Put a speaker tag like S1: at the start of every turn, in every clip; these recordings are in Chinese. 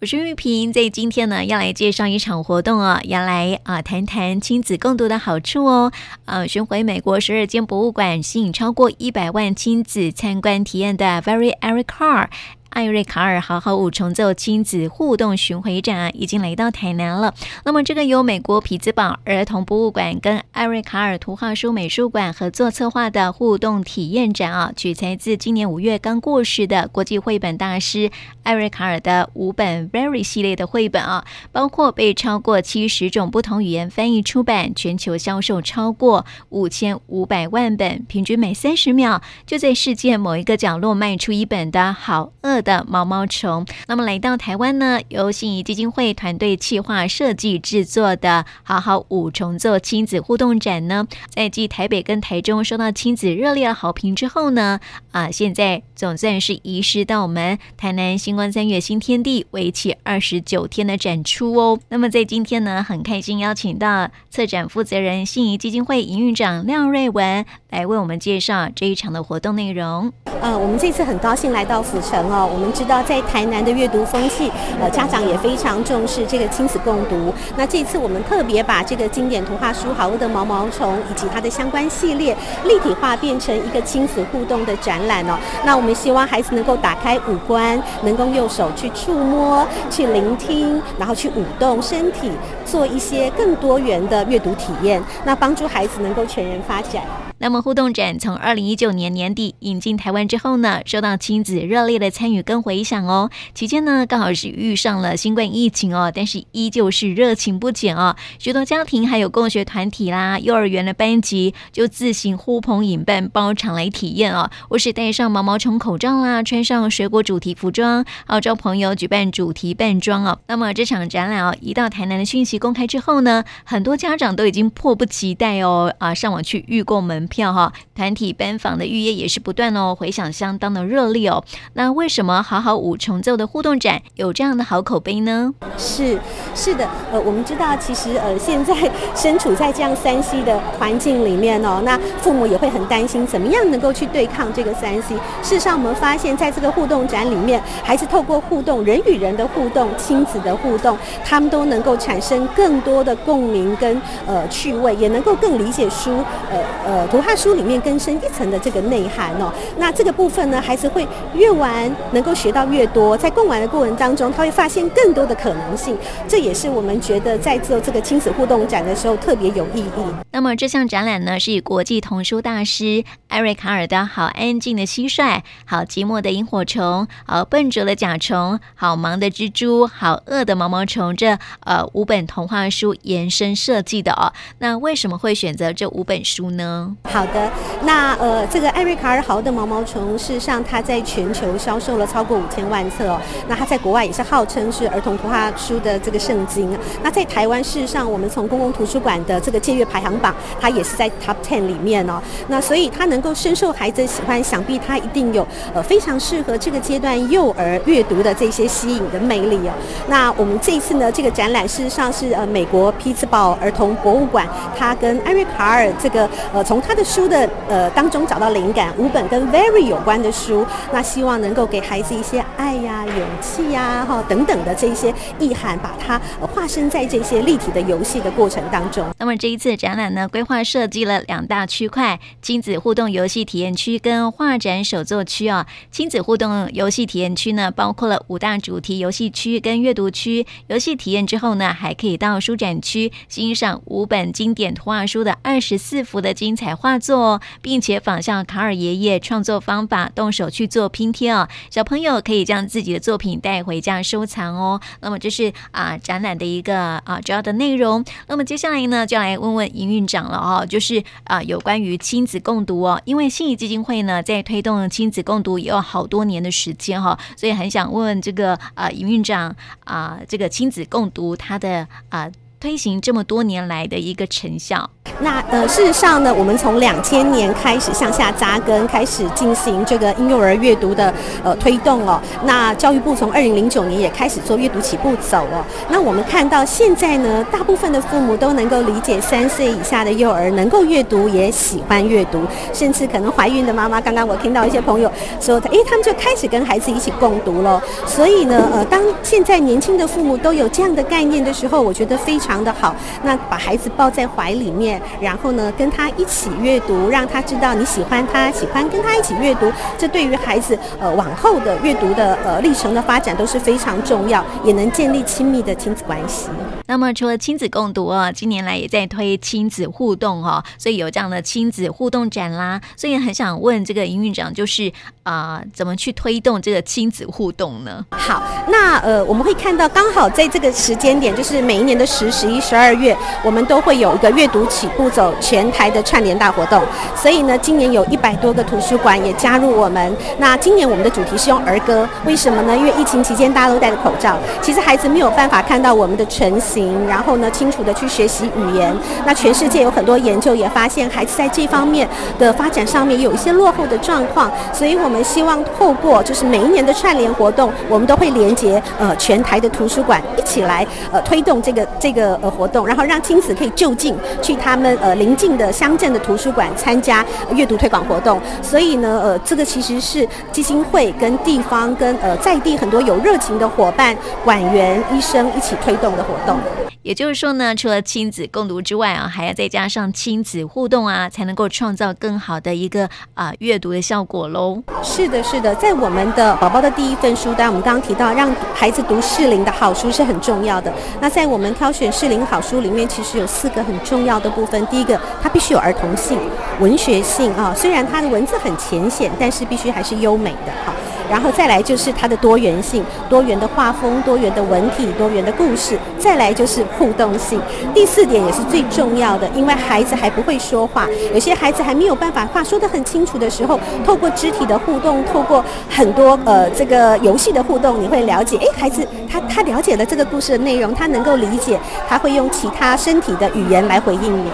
S1: 我是玉萍，在今天呢，要来介绍一场活动哦，要来啊谈谈亲子共读的好处哦。啊，巡回美国十二间博物馆，吸引超过一百万亲子参观体验的 Very Eric Car。艾瑞卡尔好好五重奏亲子互动巡回展，已经来到台南了。那么，这个由美国匹兹堡儿童博物馆跟艾瑞卡尔图画书美术馆合作策划的互动体验展啊，取材自今年五月刚过世的国际绘本大师艾瑞卡尔的五本 Very 系列的绘本啊，包括被超过七十种不同语言翻译出版，全球销售超过五千五百万本，平均每三十秒就在世界某一个角落卖出一本的好恶的毛毛虫，那么来到台湾呢，由信谊基金会团队企划设计制作的“好好五重奏”亲子互动展呢，在继台北跟台中收到亲子热烈的好评之后呢，啊，现在总算是移师到我们台南新光三越新天地，为期二十九天的展出哦。那么在今天呢，很开心邀请到策展负责人信谊基金会营运长廖瑞文来为我们介绍这一场的活动内容。
S2: 呃，我们这次很高兴来到府城哦。我们知道在台南的阅读风气，呃，家长也非常重视这个亲子共读。那这次我们特别把这个经典图画书《好饿的毛毛虫》以及它的相关系列立体化，变成一个亲子互动的展览哦。那我们希望孩子能够打开五官，能够用手去触摸、去聆听，然后去舞动身体，做一些更多元的阅读体验，那帮助孩子能够全人发展。
S1: 那么互动展从二零一九年年底引进台湾之后呢，受到亲子热烈的参与跟回响哦。期间呢，刚好是遇上了新冠疫情哦，但是依旧是热情不减哦。许多家庭还有共学团体啦、幼儿园的班级就自行呼朋引伴包场来体验哦。或是戴上毛毛虫口罩啦，穿上水果主题服装，号召朋友举办主题扮装哦。那么这场展览哦，一到台南的讯息公开之后呢，很多家长都已经迫不及待哦啊，上网去预购门票哈，团体班房的预约也是不断哦，回响相当的热烈哦。那为什么好好五重奏的互动展有这样的好口碑呢？
S2: 是是的，呃，我们知道其实呃现在身处在这样三 C 的环境里面哦，那父母也会很担心怎么样能够去对抗这个三 C？。事实上，我们发现在这个互动展里面，孩子透过互动，人与人的互动，亲子的互动，他们都能够产生更多的共鸣跟呃趣味，也能够更理解书呃呃。图画书里面更深一层的这个内涵哦，那这个部分呢，孩子会越玩能够学到越多，在共玩的过程当中，他会发现更多的可能性，这也是我们觉得在做这个亲子互动展的时候特别有意义。
S1: 那么这项展览呢，是以国际童书大师艾瑞卡尔的好安静的蟋蟀、好寂寞的萤火虫、好笨拙的甲虫、好忙的蜘蛛、好饿的毛毛虫这呃五本童话书延伸设计的哦。那为什么会选择这五本书呢？
S2: 好的，那呃，这个艾瑞卡尔豪的毛毛虫，事实上它在全球销售了超过五千万册哦。那它在国外也是号称是儿童图画书的这个圣经。那在台湾，事实上我们从公共图书馆的这个借阅排行榜，它也是在 Top Ten 里面哦。那所以它能够深受孩子喜欢，想必它一定有呃非常适合这个阶段幼儿阅读的这些吸引的魅力哦。那我们这一次呢，这个展览事实上是呃美国匹兹堡儿童博物馆，它跟艾瑞卡尔这个呃从他的书的呃当中找到灵感，五本跟 Very 有关的书，那希望能够给孩子一些爱呀、勇气呀、哈等等的这些意涵，把它化身在这些立体的游戏的过程当中。
S1: 那么这一次展览呢，规划设计了两大区块：亲子互动游戏体验区跟画展手作区啊。亲子互动游戏体验区呢，包括了五大主题游戏区跟阅读区。游戏体验之后呢，还可以到书展区欣赏五本经典图画书的二十四幅的精彩画。画作，并且仿效卡尔爷爷创作方法，动手去做拼贴哦。小朋友可以将自己的作品带回家收藏哦。那么这是啊展览的一个啊主要的内容。那么接下来呢，就来问问营运长了哦，就是啊有关于亲子共读哦。因为信谊基金会呢在推动亲子共读也有好多年的时间哈，所以很想问问这个啊营运长啊这个亲子共读它的啊。推行这么多年来的一个成效？
S2: 那呃，事实上呢，我们从两千年开始向下扎根，开始进行这个婴幼儿阅读的呃推动哦。那教育部从二零零九年也开始做阅读起步走哦。那我们看到现在呢，大部分的父母都能够理解三岁以下的幼儿能够阅读，也喜欢阅读，甚至可能怀孕的妈妈，刚刚我听到一些朋友说，诶，他们就开始跟孩子一起共读了。所以呢，呃，当现在年轻的父母都有这样的概念的时候，我觉得非常常的好。那把孩子抱在怀里面。然后呢，跟他一起阅读，让他知道你喜欢他，喜欢跟他一起阅读，这对于孩子呃往后的阅读的呃历程的发展都是非常重要，也能建立亲密的亲子关系。
S1: 那么除了亲子共读哦，近年来也在推亲子互动哈，所以有这样的亲子互动展啦。所以很想问这个营运长，就是啊、怎么去推动这个亲子互动呢？
S2: 好，那呃我们会看到，刚好在这个时间点，就是每一年的十、十一、十二月，我们都会有一个阅读起步走全台的串联大活动，所以呢，今年有一百多个图书馆也加入我们。那今年我们的主题是用儿歌，为什么呢？因为疫情期间大家都戴着口罩，其实孩子没有办法看到我们的成型，然后呢，清楚地去学习语言。那全世界有很多研究也发现，孩子在这方面的发展上面有一些落后的状况，所以我们希望透过就是每一年的串联活动，我们都会连接呃全台的图书馆一起来呃推动这个这个呃活动，然后让亲子可以就近去他们呃邻近的乡镇的图书馆参加阅读推广活动，所以呢，呃，这个其实是基金会跟地方跟呃在地很多有热情的伙伴、馆员、医生一起推动的活动。
S1: 也就是说呢，除了亲子共读之外啊，还要再加上亲子互动啊，才能够创造更好的一个啊、阅读的效果喽。
S2: 是的，是的，在我们的宝宝的第一份书单，我们刚刚提到让孩子读适龄的好书是很重要的。那在我们挑选适龄好书里面，其实有四个很重要的部分。第一个，它必须有儿童性、文学性啊，虽然它的文字很浅显，但是必须还是优美的哈。然后再来就是它的多元性，多元的画风、多元的文体、多元的故事。再来就是互动性。第四点也是最重要的，因为孩子还不会说话，有些孩子还没有办法话说得很清楚的时候，透过肢体的互动，透过很多呃这个游戏的互动，你会了解，哎，孩子他他了解了这个故事的内容，他能够理解，他会用其他身体的语言来回应你。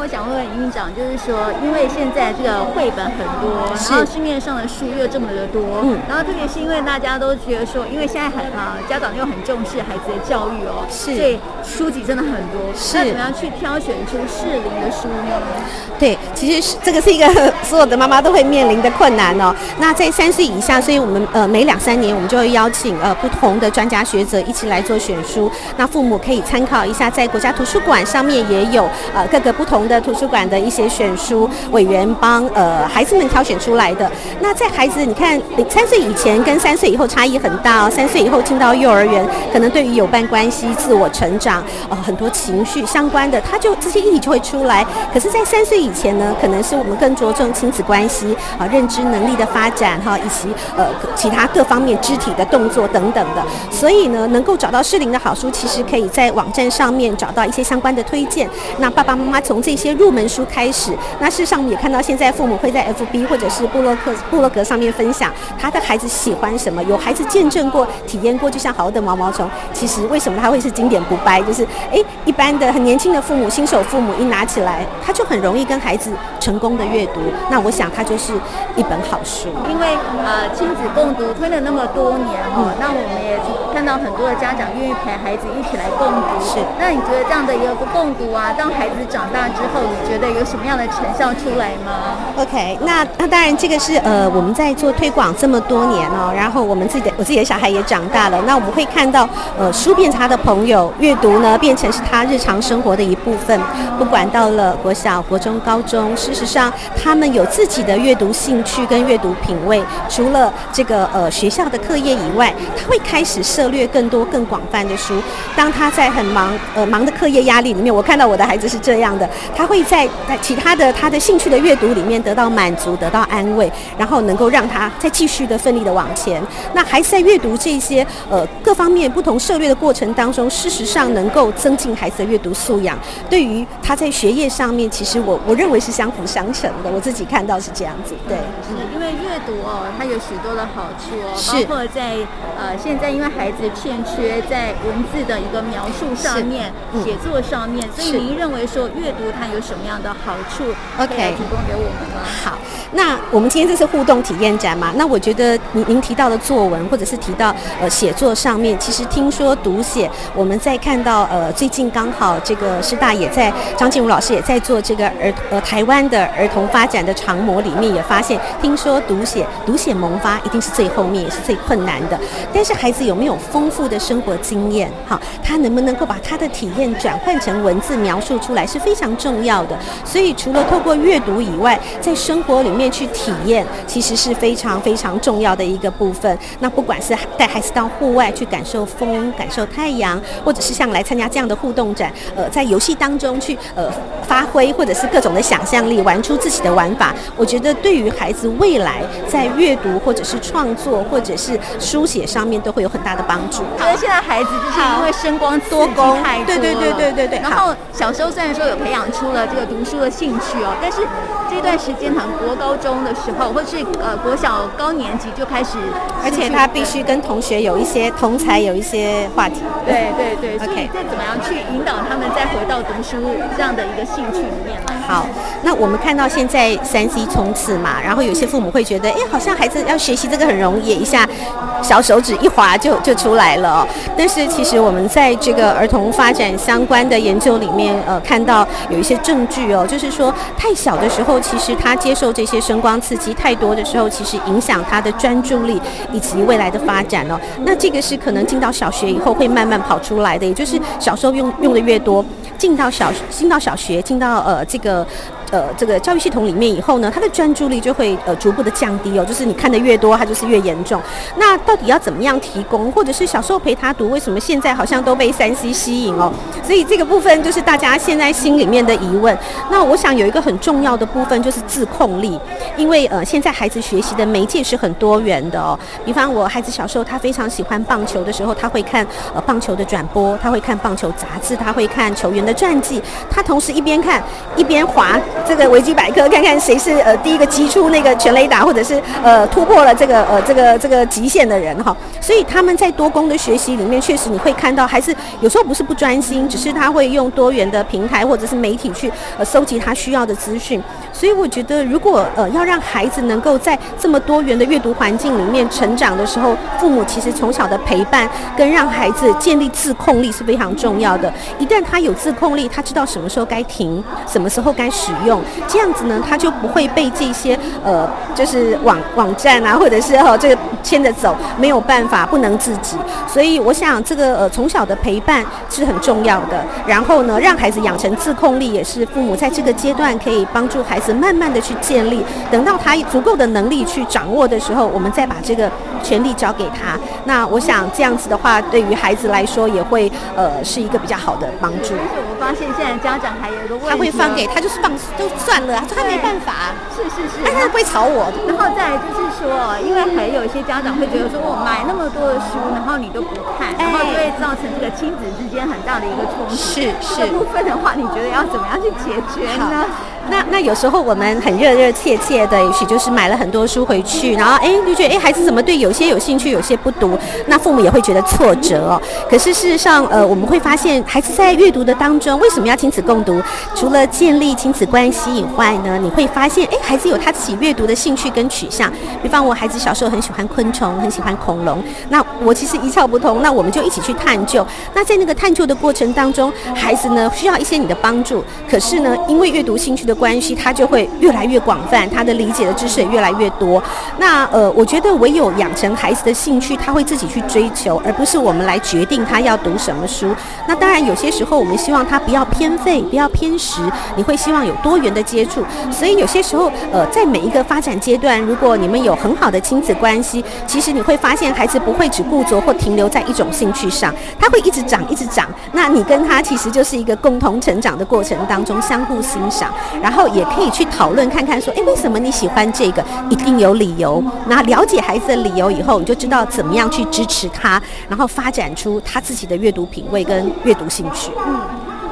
S1: 我想问问营运长，就是说，因为现在这个绘本很多，然后市面上的书又这么的多，嗯，然后特别是因为大家都觉得说，因为现在很啊，家长又很重视孩子的教育哦，是，所以书籍真的很多，是，那怎么样去挑选出适龄的书呢？
S2: 对，其实是这个是一个所有的妈妈都会面临的困难哦。那在三岁以下，所以我们呃每两三年我们就会邀请呃不同的专家学者一起来做选书，那父母可以参考一下，在国家图书馆上面也有呃各个不同。的图书馆的一些选书委员帮呃孩子们挑选出来的。那在孩子你看三岁以前跟三岁以后差异很大哦。三岁以后进到幼儿园，可能对于有伴关系、自我成长呃很多情绪相关的，他就这些议题就会出来。可是，在三岁以前呢，可能是我们更着重亲子关系啊、认知能力的发展哈，以及呃其他各方面肢体的动作等等的。所以呢，能够找到适龄的好书，其实可以在网站上面找到一些相关的推荐。那爸爸妈妈从这些。些入门书开始，那事实上我们也看到，现在父母会在 FB 或者是布洛克布洛格上面分享他的孩子喜欢什么，有孩子见证过、体验过，就像好的毛毛虫。其实为什么他会是经典不败？就是诶，一般的很年轻的父母、新手父母一拿起来，他就很容易跟孩子成功的阅读。那我想他就是一本好书。
S1: 因为呃亲子共读推了那么多年那我们也看到很多的家长愿意陪孩子一起来共读。是，那你觉得这样的一个共读啊，当孩子长大之后，你觉得有什么样的成效出来吗
S2: ？OK，那那当然这个是呃我们在做推广这么多年哦，然后我们自己的我自己的小孩也长大了，那我们会看到呃书变成他的朋友，阅读呢变成是他日常生活的一部分。不管到了国小、国中、高中，事实上他们有自己的阅读兴趣跟阅读品味。除了这个呃学校的课业以外，他会开始涉猎更多更广泛的书。当他在很忙呃忙的课业压力里面，我看到我的孩子是这样的。他会在在其他的他的兴趣的阅读里面得到满足，得到安慰，然后能够让他再继续的奋力的往前。那孩子在阅读这些呃各方面不同涉略的过程当中，事实上能够增进孩子的阅读素养。对于他在学业上面，其实我我认为是相辅相成的。我自己看到是这样子，对。
S1: 是因为阅读哦，它有许多的好处哦，包括在呃现在因为孩
S3: 孩子欠缺在文字的一个描述上面、嗯、写作上面，所以您认为说阅读它有什么样的好处？OK，提供给我们吗？
S2: 好，那我们今天这是互动体验展嘛？那我觉得您您提到的作文或者是提到呃写作上面，其实听说读写，我们在看到呃最近刚好这个师大也在张静茹老师也在做这个儿呃台湾的儿童发展的长模里面也发现，听说读写读写萌发一定是最后面也是最困难的，但是孩子有没有丰富的生活经验？好，他能不能够把他的体验转换成文字描述出来是非常重要的。所以除了透过阅读以外，在生活里面去体验，其实是非常非常重要的一个部分。那不管是带孩子到户外去感受风、感受太阳，或者是像来参加这样的互动展，呃，在游戏当中去呃发挥，或者是各种的想象力，玩出自己的玩法，我觉得对于孩子未来在阅读或者是创作或者是书写上面都会有很大的帮助。
S3: 觉得现在孩子就是因为声光多功太多，
S2: 对对对对对对。
S3: 然后小时候虽然说有培养出了这个读书的兴趣哦，但是这段时间可能国高中的时候，或是呃国小高年级就开始，
S2: 而且他必须跟同学有一些同才，有一些话题。
S3: 对对对，所以再怎么样去引导他们再回到读书这样的一个兴趣里面来。
S2: 好，那我们看到现在三 C 冲刺嘛，然后有些父母会觉得，哎，好像孩子要学习这个很容易，一下小手指一滑就就出来了。但是其实我们在这个儿童发展相关的研究里面，呃，看到有一些证据哦，就是说太小的时候，其实他接受这些声光刺激太多的时候，其实影响他的专注力以及未来的发展哦。那这个是可能进到小学以后会慢慢跑出来的，也就是小时候用用的越多，进到小进到小学，进到呃这个。呃，这个教育系统里面以后呢，他的专注力就会呃逐步的降低哦，就是你看的越多，他就是越严重。那到底要怎么样提供，或者是小时候陪他读，为什么现在好像都被三 C 吸引哦？所以这个部分就是大家现在心里面的疑问。那我想有一个很重要的部分就是自控力，因为呃现在孩子学习的媒介是很多元的哦。比方我孩子小时候他非常喜欢棒球的时候，他会看呃棒球的转播，他会看棒球杂志，他会看球员的传记，他同时一边看一边滑。这个维基百科看看谁是呃第一个击出那个全雷打，或者是呃突破了这个呃这个这个极限的人哈。所以他们在多工的学习里面，确实你会看到，还是有时候不是不专心，只是他会用多元的平台或者是媒体去呃搜集他需要的资讯。所以我觉得，如果呃要让孩子能够在这么多元的阅读环境里面成长的时候，父母其实从小的陪伴跟让孩子建立自控力是非常重要的。一旦他有自控力，他知道什么时候该停，什么时候该使用。这样子呢，他就不会被这些呃，就是网网站啊，或者是哈、哦、这个牵着走，没有办法，不能自己。所以我想，这个呃从小的陪伴是很重要的。然后呢，让孩子养成自控力，也是父母在这个阶段可以帮助孩子慢慢的去建立。等到他足够的能力去掌握的时候，我们再把这个权利交给他。那我想这样子的话，对于孩子来说也会呃是一个比较好的帮助。
S3: 但是我发现现在家长还有一个问题，
S2: 他会放给他就是放都。算了，他没办法，
S3: 是是是，
S2: 但他不会吵我。
S3: 然后再来就是说，因为还有一些家长会觉得说，我买那么多的书，然后你都不看，然后就会造成这个亲子之间很大的一个冲突。
S2: 是是，
S3: 这部分的话，你觉得要怎么样去解决呢？
S2: 那那有时候我们很热热切切的，也许就是买了很多书回去，然后哎就觉得哎孩子怎么对有些有兴趣，有些不读，那父母也会觉得挫折哦。可是事实上，呃，我们会发现孩子在阅读的当中，为什么要亲子共读？除了建立亲子关系以外呢，你会发现哎孩子有他自己阅读的兴趣跟取向。比方我孩子小时候很喜欢昆虫，很喜欢恐龙，那我其实一窍不通，那我们就一起去探究。那在那个探究的过程当中，孩子呢需要一些你的帮助，可是呢因为阅读兴趣的关系，他就会越来越广泛，他的理解的知识也越来越多。那呃，我觉得唯有养成孩子的兴趣，他会自己去追求，而不是我们来决定他要读什么书。那当然，有些时候我们希望他不要偏废，不要偏食，你会希望有多元的接触。所以有些时候，呃，在每一个发展阶段，如果你们有很好的亲子关系，其实你会发现孩子不会只固着或停留在一种兴趣上，他会一直长，一直长。那你跟他其实就是一个共同成长的过程当中，相互欣赏，然后也可以去讨论看看，说，诶，为什么你喜欢这个？一定有理由。那了解孩子的理由以后，你就知道怎么样去支持他，然后发展出他自己的阅读品味跟阅读兴趣。
S3: 嗯，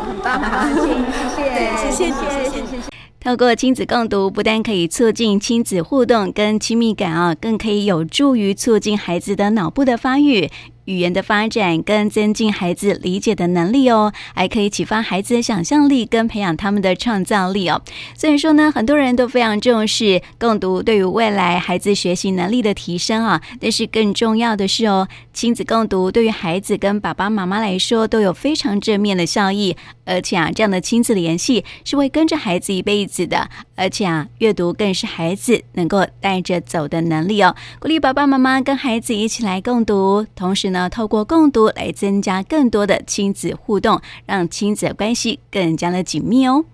S3: 很棒，谢谢，谢谢，谢谢，谢谢，谢谢。
S1: 透过亲子共读，不但可以促进亲子互动跟亲密感啊，更可以有助于促进孩子的脑部的发育。语言的发展，跟增进孩子理解的能力哦，还可以启发孩子的想象力，跟培养他们的创造力哦。所以说呢，很多人都非常重视共读对于未来孩子学习能力的提升啊。但是更重要的是哦，亲子共读对于孩子跟爸爸妈妈来说都有非常正面的效益，而且啊，这样的亲子联系是会跟着孩子一辈子的，而且啊，阅读更是孩子能够带着走的能力哦。鼓励爸爸妈妈跟孩子一起来共读，同时呢，透过共读来增加更多的亲子互动，让亲子关系更加的紧密哦。